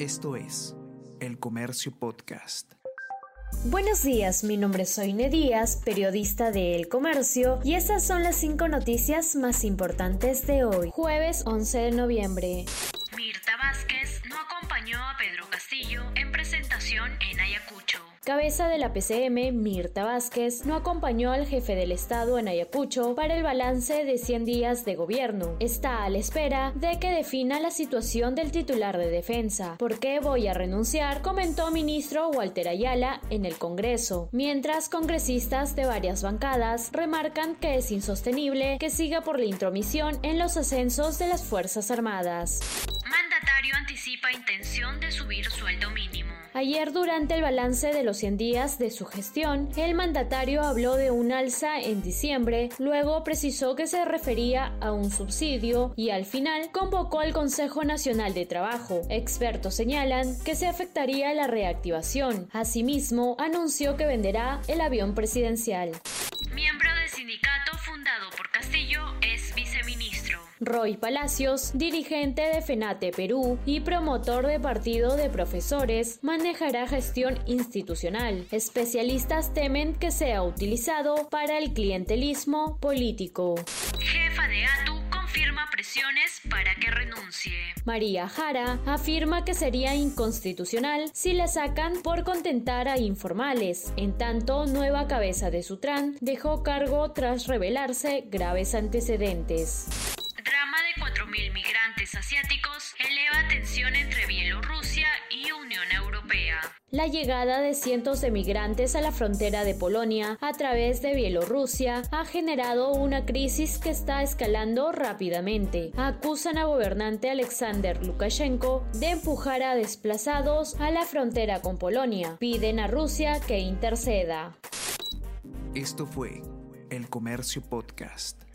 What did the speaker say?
Esto es El Comercio Podcast. Buenos días, mi nombre es Soine Díaz, periodista de El Comercio, y estas son las cinco noticias más importantes de hoy, jueves 11 de noviembre. Mirta Vázquez no acompañó a Pedro Castillo en presentación en Ayacucho. Cabeza de la PCM, Mirta Vázquez, no acompañó al jefe del Estado en Ayacucho para el balance de 100 días de gobierno. Está a la espera de que defina la situación del titular de defensa. ¿Por qué voy a renunciar? comentó ministro Walter Ayala en el Congreso, mientras congresistas de varias bancadas remarcan que es insostenible que siga por la intromisión en los ascensos de las Fuerzas Armadas. Mandatario anticipa intención de subir sueldo mínimo. Ayer, durante el balance de los 100 días de su gestión, el mandatario habló de un alza en diciembre, luego precisó que se refería a un subsidio y al final convocó al Consejo Nacional de Trabajo. Expertos señalan que se afectaría la reactivación. Asimismo, anunció que venderá el avión presidencial. Miembro del sindicato fundado por Castillo. Roy Palacios, dirigente de FENATE Perú y promotor de partido de profesores, manejará gestión institucional. Especialistas temen que sea utilizado para el clientelismo político. Jefa de ATU confirma presiones para que renuncie. María Jara afirma que sería inconstitucional si la sacan por contentar a informales. En tanto, nueva cabeza de Sutran dejó cargo tras revelarse graves antecedentes. 4.000 migrantes asiáticos eleva tensión entre Bielorrusia y Unión Europea. La llegada de cientos de migrantes a la frontera de Polonia a través de Bielorrusia ha generado una crisis que está escalando rápidamente. Acusan a gobernante Alexander Lukashenko de empujar a desplazados a la frontera con Polonia. Piden a Rusia que interceda. Esto fue El Comercio Podcast.